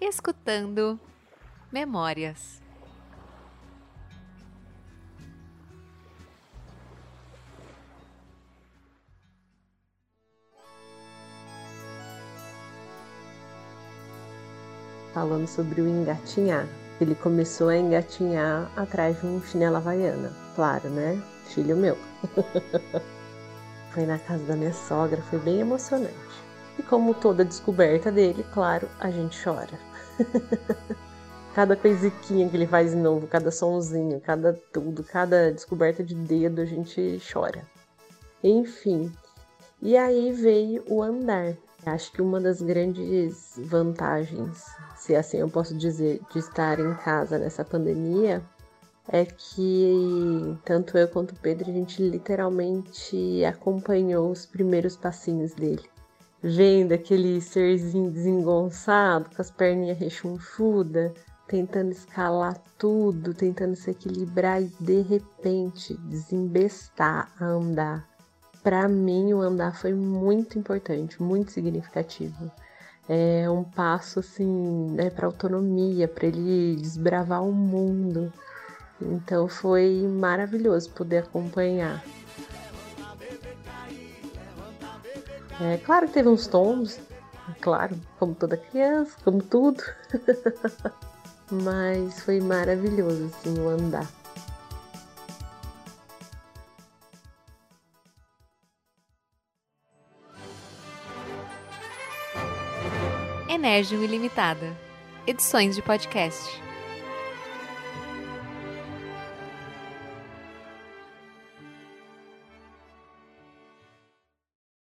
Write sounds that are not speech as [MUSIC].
escutando Memórias. Falando sobre o engatinhar. Ele começou a engatinhar atrás de um chinelo havaiana. Claro, né? Filho meu. [LAUGHS] foi na casa da minha sogra, foi bem emocionante. E como toda descoberta dele, claro, a gente chora. [LAUGHS] cada coisiquinha que ele faz novo, cada sonzinho, cada tudo, cada descoberta de dedo, a gente chora. Enfim. E aí veio o andar. Acho que uma das grandes vantagens, se assim eu posso dizer, de estar em casa nessa pandemia é que tanto eu quanto o Pedro a gente literalmente acompanhou os primeiros passinhos dele. Vendo aquele serzinho desengonçado, com as perninhas rechonchudas, tentando escalar tudo, tentando se equilibrar e de repente desembestar a andar. Para mim, o andar foi muito importante, muito significativo. É um passo assim, né, para autonomia, para ele desbravar o mundo. Então foi maravilhoso poder acompanhar. É claro que teve uns tombos, claro, como toda criança, como tudo. [LAUGHS] Mas foi maravilhoso assim o andar. Enérgico Ilimitada. Edições de podcast.